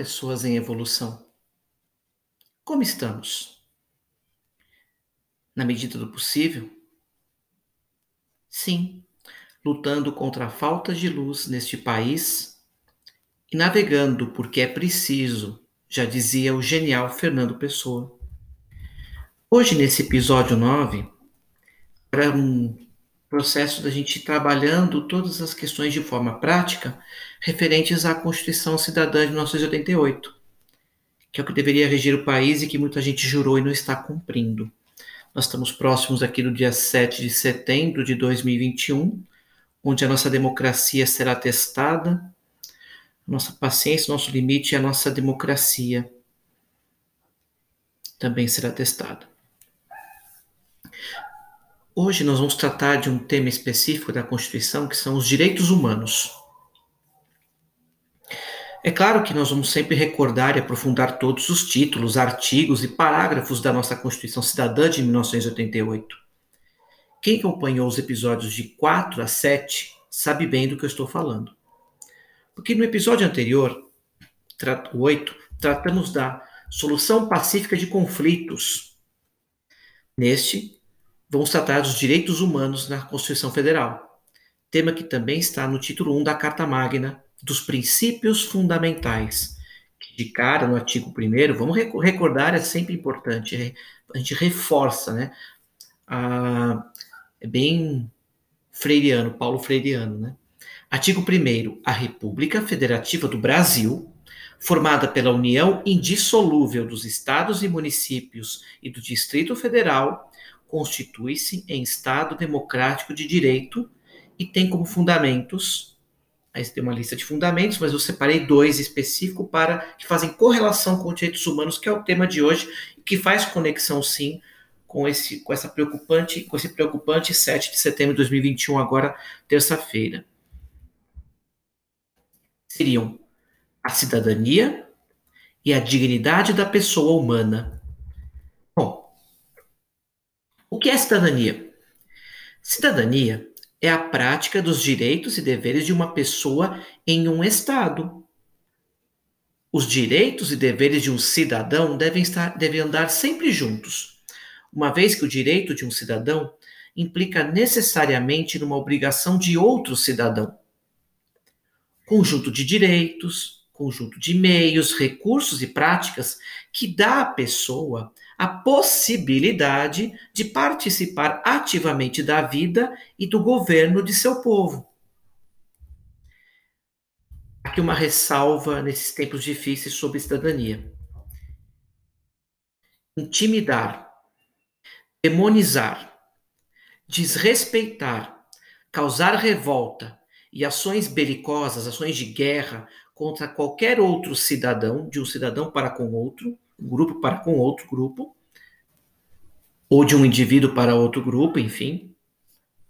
Pessoas em evolução. Como estamos? Na medida do possível? Sim, lutando contra a falta de luz neste país e navegando porque é preciso, já dizia o genial Fernando Pessoa. Hoje, nesse episódio 9, para um processo da gente trabalhando todas as questões de forma prática referentes à Constituição Cidadã de 1988, que é o que deveria reger o país e que muita gente jurou e não está cumprindo. Nós estamos próximos aqui do dia 7 de setembro de 2021, onde a nossa democracia será testada, nossa paciência, nosso limite e a nossa democracia também será testada. Hoje nós vamos tratar de um tema específico da Constituição, que são os direitos humanos. É claro que nós vamos sempre recordar e aprofundar todos os títulos, artigos e parágrafos da nossa Constituição Cidadã de 1988. Quem acompanhou os episódios de 4 a 7 sabe bem do que eu estou falando. Porque no episódio anterior, o 8, tratamos da solução pacífica de conflitos. Neste, vamos tratar dos direitos humanos na Constituição Federal, tema que também está no título 1 da Carta Magna dos Princípios Fundamentais. De cara, no artigo 1, vamos recordar, é sempre importante, a gente reforça, né? Ah, é bem freiriano, Paulo Freiriano, né? Artigo 1. A República Federativa do Brasil, formada pela união indissolúvel dos estados e municípios e do Distrito Federal, constitui-se em Estado democrático de direito e tem como fundamentos, aí tem uma lista de fundamentos, mas eu separei dois específicos para que fazem correlação com os direitos humanos, que é o tema de hoje, e que faz conexão sim com esse com essa preocupante, com esse preocupante 7 de setembro de 2021, agora terça-feira. Seriam a cidadania e a dignidade da pessoa humana o que é cidadania? Cidadania é a prática dos direitos e deveres de uma pessoa em um Estado. Os direitos e deveres de um cidadão devem, estar, devem andar sempre juntos, uma vez que o direito de um cidadão implica necessariamente numa obrigação de outro cidadão. Conjunto de direitos, conjunto de meios, recursos e práticas que dá à pessoa a possibilidade de participar ativamente da vida e do governo de seu povo. Aqui uma ressalva nesses tempos difíceis sobre cidadania. Intimidar, demonizar, desrespeitar, causar revolta e ações belicosas, ações de guerra contra qualquer outro cidadão, de um cidadão para com outro, um grupo para com outro grupo, ou de um indivíduo para outro grupo, enfim,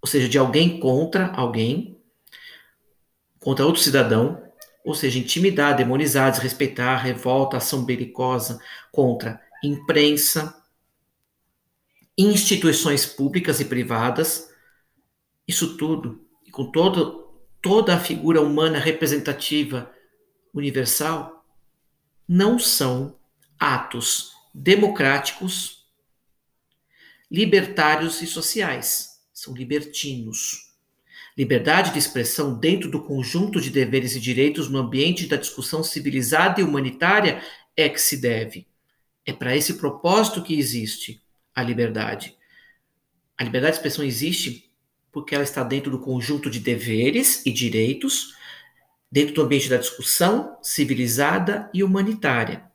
ou seja, de alguém contra alguém, contra outro cidadão, ou seja, intimidar, demonizar, desrespeitar, revolta, ação belicosa contra imprensa, instituições públicas e privadas, isso tudo, e com todo, toda a figura humana representativa universal, não são atos democráticos, libertários e sociais. São libertinos. Liberdade de expressão dentro do conjunto de deveres e direitos no ambiente da discussão civilizada e humanitária é que se deve. É para esse propósito que existe a liberdade. A liberdade de expressão existe porque ela está dentro do conjunto de deveres e direitos, dentro do ambiente da discussão civilizada e humanitária.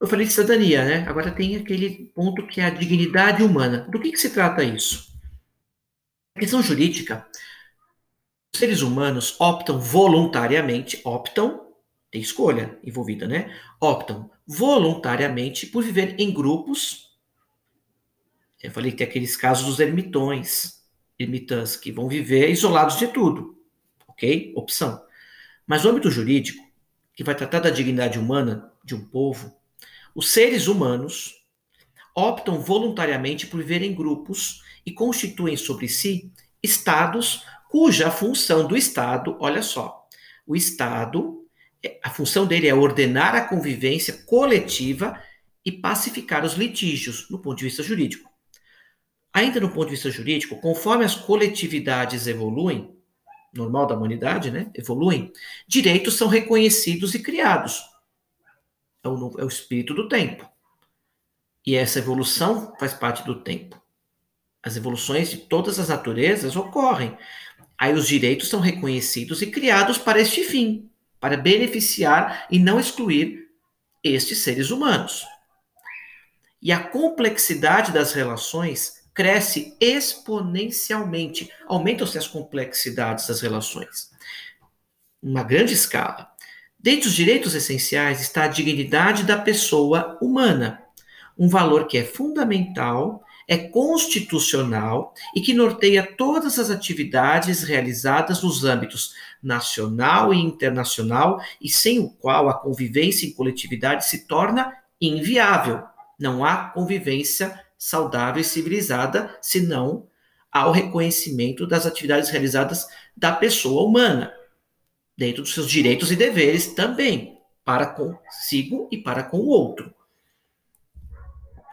Eu falei de cidadania, né? Agora tem aquele ponto que é a dignidade humana. Do que, que se trata isso? A questão jurídica, os seres humanos optam voluntariamente, optam, tem escolha envolvida, né? Optam voluntariamente por viver em grupos. Eu falei que tem aqueles casos dos ermitões, ermitãs, que vão viver isolados de tudo, ok? Opção. Mas o âmbito jurídico, que vai tratar da dignidade humana de um povo, os seres humanos optam voluntariamente por viver em grupos e constituem sobre si estados cuja função do Estado, olha só, o Estado, a função dele é ordenar a convivência coletiva e pacificar os litígios, no ponto de vista jurídico. Ainda no ponto de vista jurídico, conforme as coletividades evoluem, normal da humanidade, né, evoluem, direitos são reconhecidos e criados é o, é o espírito do tempo. E essa evolução faz parte do tempo. As evoluções de todas as naturezas ocorrem. Aí os direitos são reconhecidos e criados para este fim, para beneficiar e não excluir estes seres humanos. E a complexidade das relações cresce exponencialmente. Aumentam-se as complexidades das relações. Uma grande escala. Dentre os direitos essenciais está a dignidade da pessoa humana, um valor que é fundamental, é constitucional e que norteia todas as atividades realizadas nos âmbitos nacional e internacional e sem o qual a convivência em coletividade se torna inviável. Não há convivência saudável e civilizada senão ao reconhecimento das atividades realizadas da pessoa humana dentro dos seus direitos e deveres também, para consigo e para com o outro.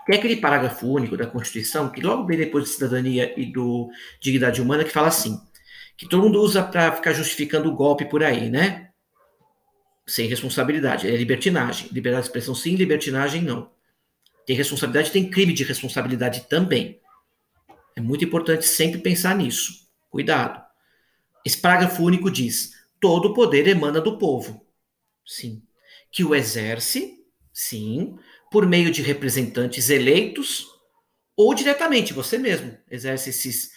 Tem aquele parágrafo único da Constituição, que logo bem depois de cidadania e do dignidade humana, que fala assim, que todo mundo usa para ficar justificando o golpe por aí, né? Sem responsabilidade. É libertinagem. Liberdade de expressão sim, libertinagem não. Tem responsabilidade, tem crime de responsabilidade também. É muito importante sempre pensar nisso. Cuidado. Esse parágrafo único diz: todo o poder emana do povo. Sim. Que o exerce, sim, por meio de representantes eleitos ou diretamente, você mesmo exerce esses,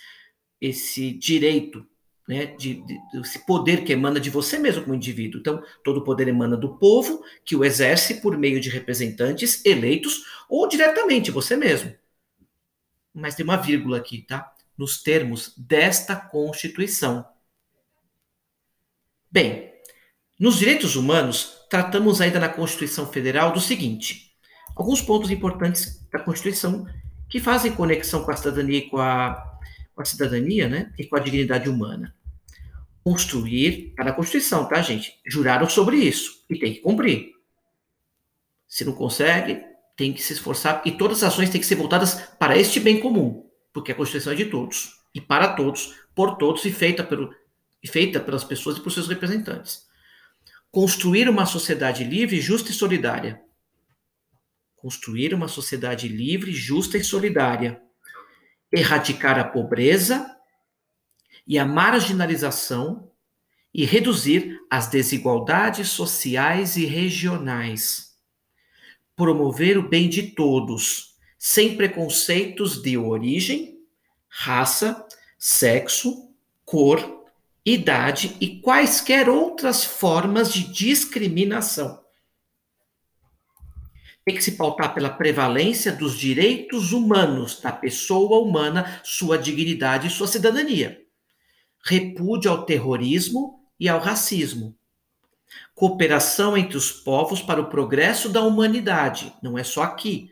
esse direito, né, de, de, esse poder que emana de você mesmo como indivíduo. Então, todo o poder emana do povo, que o exerce por meio de representantes eleitos ou diretamente, você mesmo. Mas tem uma vírgula aqui, tá? Nos termos desta Constituição. Bem, nos direitos humanos, tratamos ainda na Constituição Federal do seguinte: alguns pontos importantes da Constituição que fazem conexão com a cidadania e com a, com a cidadania, né, e com a dignidade humana. Construir, está na Constituição, tá, gente? Juraram sobre isso e tem que cumprir. Se não consegue, tem que se esforçar e todas as ações têm que ser voltadas para este bem comum, porque a Constituição é de todos e para todos, por todos e feita pelo feita pelas pessoas e por seus representantes. Construir uma sociedade livre, justa e solidária. Construir uma sociedade livre, justa e solidária. Erradicar a pobreza e a marginalização e reduzir as desigualdades sociais e regionais. Promover o bem de todos, sem preconceitos de origem, raça, sexo, cor idade e quaisquer outras formas de discriminação. Tem que se pautar pela prevalência dos direitos humanos da pessoa humana, sua dignidade e sua cidadania. Repúdio ao terrorismo e ao racismo. Cooperação entre os povos para o progresso da humanidade. Não é só aqui.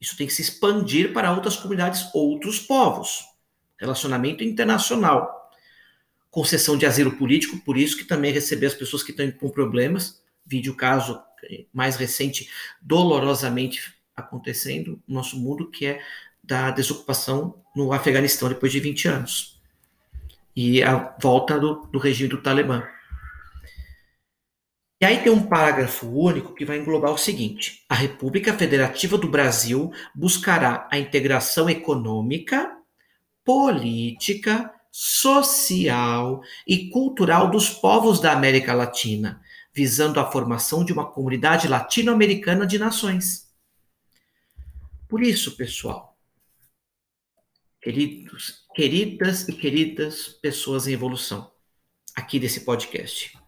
Isso tem que se expandir para outras comunidades, outros povos. Relacionamento internacional concessão de asilo político, por isso que também receber as pessoas que estão com problemas, vídeo caso mais recente, dolorosamente acontecendo no nosso mundo, que é da desocupação no Afeganistão depois de 20 anos. e a volta do, do regime do Talibã. E aí tem um parágrafo único que vai englobar o seguinte: a República Federativa do Brasil buscará a integração econômica, política, social e cultural dos povos da América Latina, visando a formação de uma comunidade latino-americana de nações. Por isso, pessoal, queridos, queridas e queridas pessoas em evolução, aqui desse podcast.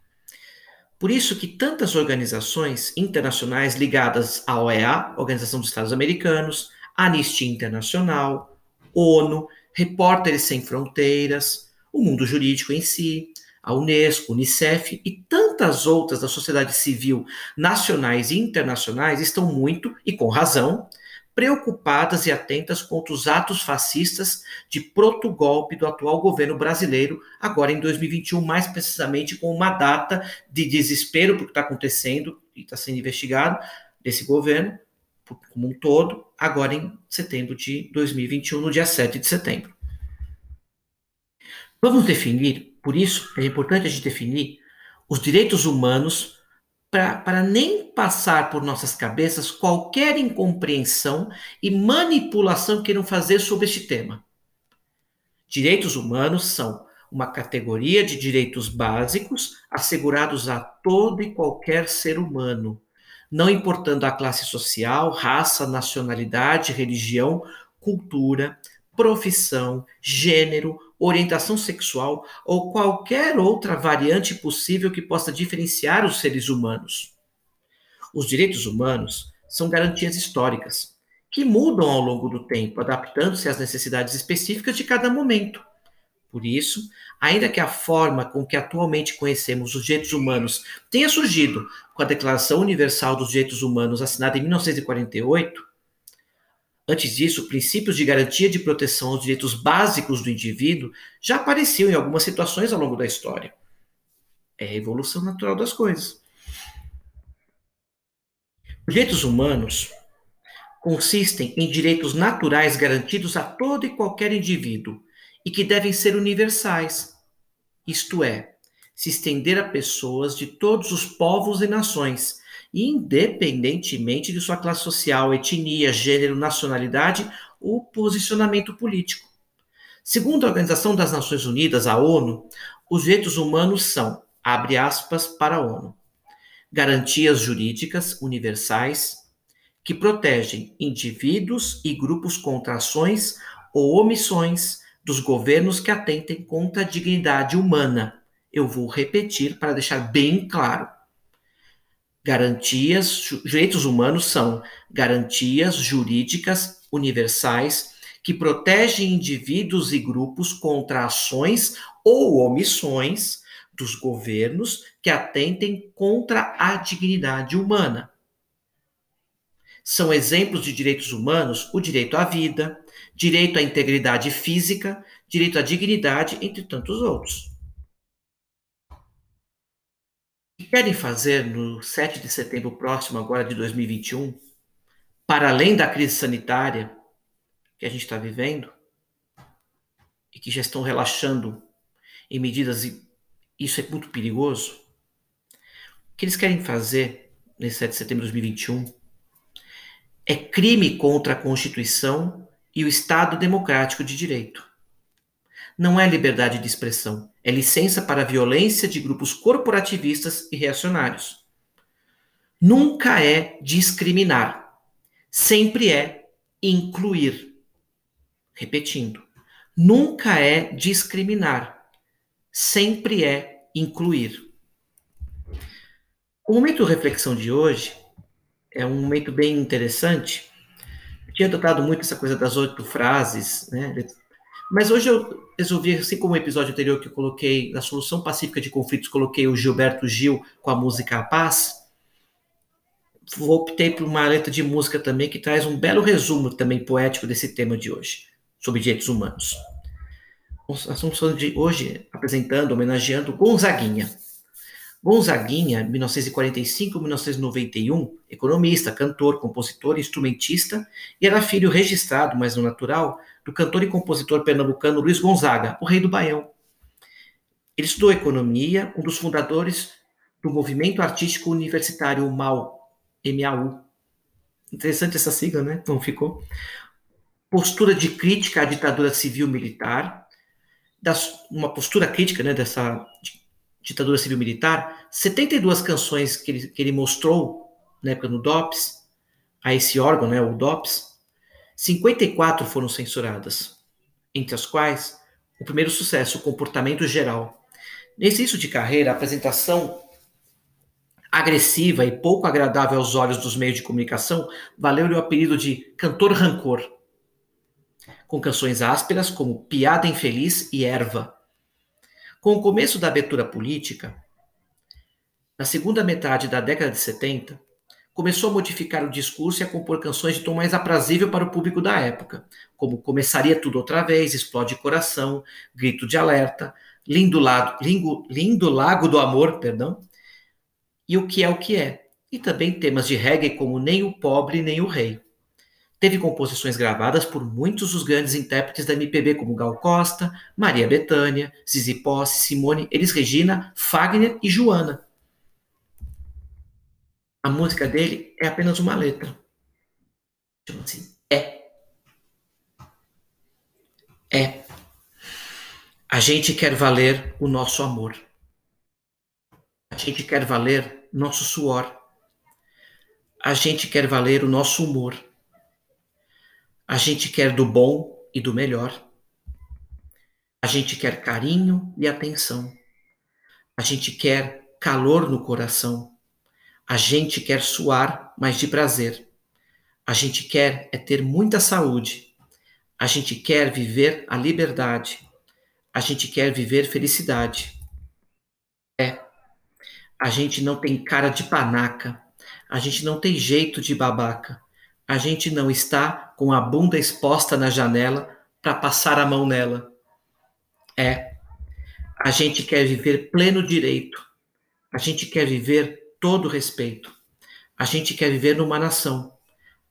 Por isso que tantas organizações internacionais ligadas à OEA, Organização dos Estados Americanos, Anistia Internacional, ONU, Repórteres Sem Fronteiras, o mundo jurídico em si, a Unesco, Unicef e tantas outras da sociedade civil nacionais e internacionais estão muito, e com razão, preocupadas e atentas contra os atos fascistas de protogolpe do atual governo brasileiro, agora em 2021, mais precisamente com uma data de desespero porque está acontecendo e está sendo investigado desse governo como um todo, agora em setembro de 2021, no dia 7 de setembro. Vamos definir, por isso é importante a gente definir os direitos humanos para nem passar por nossas cabeças qualquer incompreensão e manipulação que queiram fazer sobre este tema. Direitos humanos são uma categoria de direitos básicos assegurados a todo e qualquer ser humano, não importando a classe social, raça, nacionalidade, religião, cultura, profissão, gênero, orientação sexual ou qualquer outra variante possível que possa diferenciar os seres humanos. Os direitos humanos são garantias históricas, que mudam ao longo do tempo, adaptando-se às necessidades específicas de cada momento. Por isso, ainda que a forma com que atualmente conhecemos os direitos humanos tenha surgido com a Declaração Universal dos Direitos Humanos assinada em 1948, Antes disso, princípios de garantia de proteção aos direitos básicos do indivíduo já apareciam em algumas situações ao longo da história. É a evolução natural das coisas. Os direitos humanos consistem em direitos naturais garantidos a todo e qualquer indivíduo e que devem ser universais, isto é, se estender a pessoas de todos os povos e nações, independentemente de sua classe social, etnia, gênero, nacionalidade ou posicionamento político. Segundo a Organização das Nações Unidas, a ONU, os direitos humanos são, abre aspas para a ONU, garantias jurídicas universais que protegem indivíduos e grupos contra ações ou omissões dos governos que atentem contra a dignidade humana. Eu vou repetir para deixar bem claro Garantias, direitos humanos são garantias jurídicas universais que protegem indivíduos e grupos contra ações ou omissões dos governos que atentem contra a dignidade humana. São exemplos de direitos humanos o direito à vida, direito à integridade física, direito à dignidade, entre tantos outros. que querem fazer no 7 de setembro próximo, agora de 2021, para além da crise sanitária que a gente está vivendo, e que já estão relaxando em medidas, isso é muito perigoso, o que eles querem fazer nesse 7 de setembro de 2021 é crime contra a Constituição e o Estado Democrático de Direito não é liberdade de expressão, é licença para a violência de grupos corporativistas e reacionários. Nunca é discriminar, sempre é incluir. Repetindo, nunca é discriminar, sempre é incluir. O momento de reflexão de hoje é um momento bem interessante. Eu tinha adotado muito essa coisa das oito frases, né? Mas hoje eu resolvi, assim como o episódio anterior que eu coloquei na solução pacífica de conflitos, coloquei o Gilberto Gil com a música A Paz, optei por uma letra de música também que traz um belo resumo também poético desse tema de hoje, sobre direitos humanos. Nós estamos falando de hoje, apresentando, homenageando Gonzaguinha. Gonzaguinha, 1945-1991, economista, cantor, compositor e instrumentista, e era filho registrado, mas não natural, do cantor e compositor pernambucano Luiz Gonzaga, o rei do Baião. Ele estudou economia, um dos fundadores do movimento artístico universitário MAU, MAU. Interessante essa sigla, né? Não ficou? Postura de crítica à ditadura civil-militar, uma postura crítica né, dessa ditadura civil-militar, 72 canções que ele, que ele mostrou na época no DOPS, a esse órgão, né, o DOPS, 54 foram censuradas, entre as quais o primeiro sucesso, o comportamento geral. Nesse início de carreira, a apresentação agressiva e pouco agradável aos olhos dos meios de comunicação valeu-lhe o apelido de cantor rancor, com canções ásperas como Piada Infeliz e Erva. Com o começo da abertura política, na segunda metade da década de 70, começou a modificar o discurso e a compor canções de tom mais aprazível para o público da época, como Começaria Tudo Outra Vez, Explode Coração, Grito de Alerta, Lindo, Lago, Lindo, Lindo Lago do Amor, perdão, e O Que É O Que É, e também temas de reggae como Nem o Pobre Nem o Rei. Teve composições gravadas por muitos dos grandes intérpretes da MPB, como Gal Costa, Maria Bethânia, Zizi Posse, Simone, Elis Regina, Fagner e Joana. A música dele é apenas uma letra. Chama assim, é. É. A gente quer valer o nosso amor. A gente quer valer nosso suor. A gente quer valer o nosso humor. A gente quer do bom e do melhor. A gente quer carinho e atenção. A gente quer calor no coração. A gente quer suar, mas de prazer. A gente quer é ter muita saúde. A gente quer viver a liberdade. A gente quer viver felicidade. É. A gente não tem cara de panaca. A gente não tem jeito de babaca. A gente não está com a bunda exposta na janela para passar a mão nela. É. A gente quer viver pleno direito. A gente quer viver todo respeito. A gente quer viver numa nação.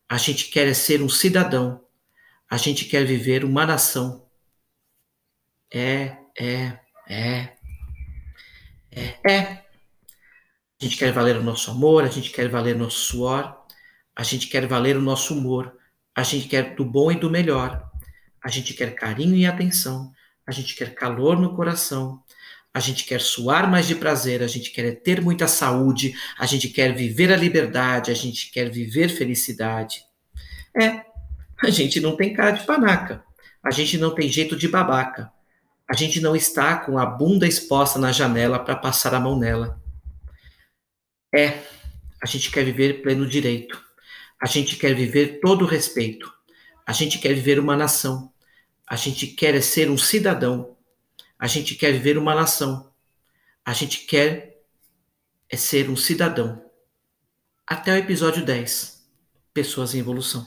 A gente quer ser um cidadão. A gente quer viver uma nação. É, é, é. É, é. A gente quer valer o nosso amor, a gente quer valer o nosso suor, a gente quer valer o nosso humor, a gente quer do bom e do melhor, a gente quer carinho e atenção, a gente quer calor no coração, a gente quer suar mais de prazer, a gente quer ter muita saúde, a gente quer viver a liberdade, a gente quer viver felicidade. É, a gente não tem cara de panaca, a gente não tem jeito de babaca, a gente não está com a bunda exposta na janela para passar a mão nela. É, a gente quer viver pleno direito, a gente quer viver todo o respeito, a gente quer viver uma nação, a gente quer ser um cidadão a gente quer viver uma nação. A gente quer é ser um cidadão. Até o episódio 10. Pessoas em evolução.